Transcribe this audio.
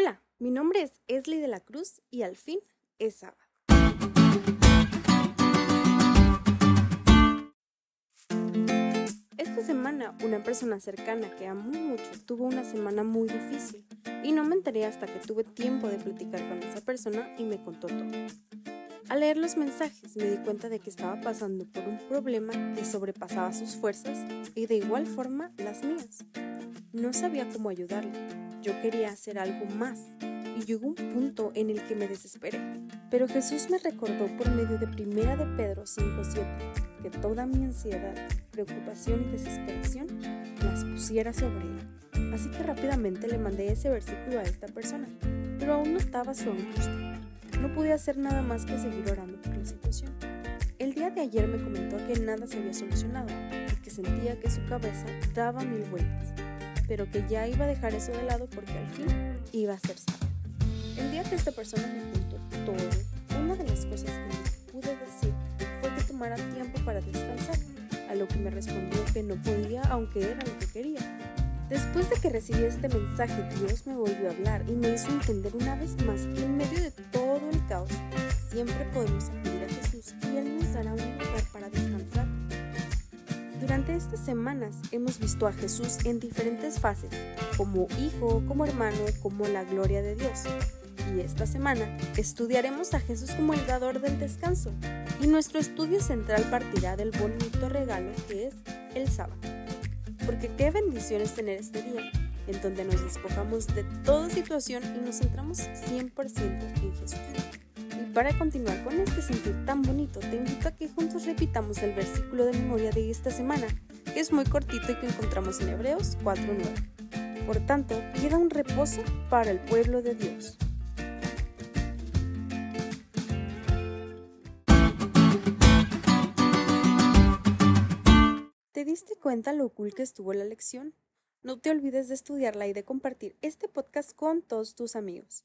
Hola, mi nombre es Esli de la Cruz y al fin es sábado. Esta semana una persona cercana que amo mucho tuvo una semana muy difícil y no me enteré hasta que tuve tiempo de platicar con esa persona y me contó todo. Al leer los mensajes me di cuenta de que estaba pasando por un problema que sobrepasaba sus fuerzas y de igual forma las mías. No sabía cómo ayudarle. Yo quería hacer algo más y llegó un punto en el que me desesperé. Pero Jesús me recordó por medio de Primera de Pedro 5:7 que toda mi ansiedad, preocupación y desesperación las pusiera sobre él. Así que rápidamente le mandé ese versículo a esta persona, pero aún no estaba su angustia. No pude hacer nada más que seguir orando por la situación. El día de ayer me comentó que nada se había solucionado y que sentía que su cabeza daba mil vueltas, pero que ya iba a dejar eso de lado porque al fin iba a ser sabio. El día que esta persona me contó todo, una de las cosas que me pude decir fue que tomara tiempo para descansar, a lo que me respondió que no podía aunque era lo que quería. Después de que recibí este mensaje, Dios me volvió a hablar y me hizo entender una vez más que en medio de todo el caos siempre podemos acudir a Jesús y Él nos dará un lugar para descansar. Durante estas semanas hemos visto a Jesús en diferentes fases, como hijo, como hermano, como la gloria de Dios. Y esta semana estudiaremos a Jesús como el dador del descanso, y nuestro estudio central partirá del bonito regalo que es el sábado. Porque qué bendición es tener este día, en donde nos despojamos de toda situación y nos centramos 100% en Jesús. Y para continuar con este sentir tan bonito, te invito a que juntos repitamos el versículo de memoria de esta semana, que es muy cortito y que encontramos en Hebreos 4.9. Por tanto, queda un reposo para el pueblo de Dios. ¿Te diste cuenta lo cool que estuvo la lección? No te olvides de estudiarla y de compartir este podcast con todos tus amigos.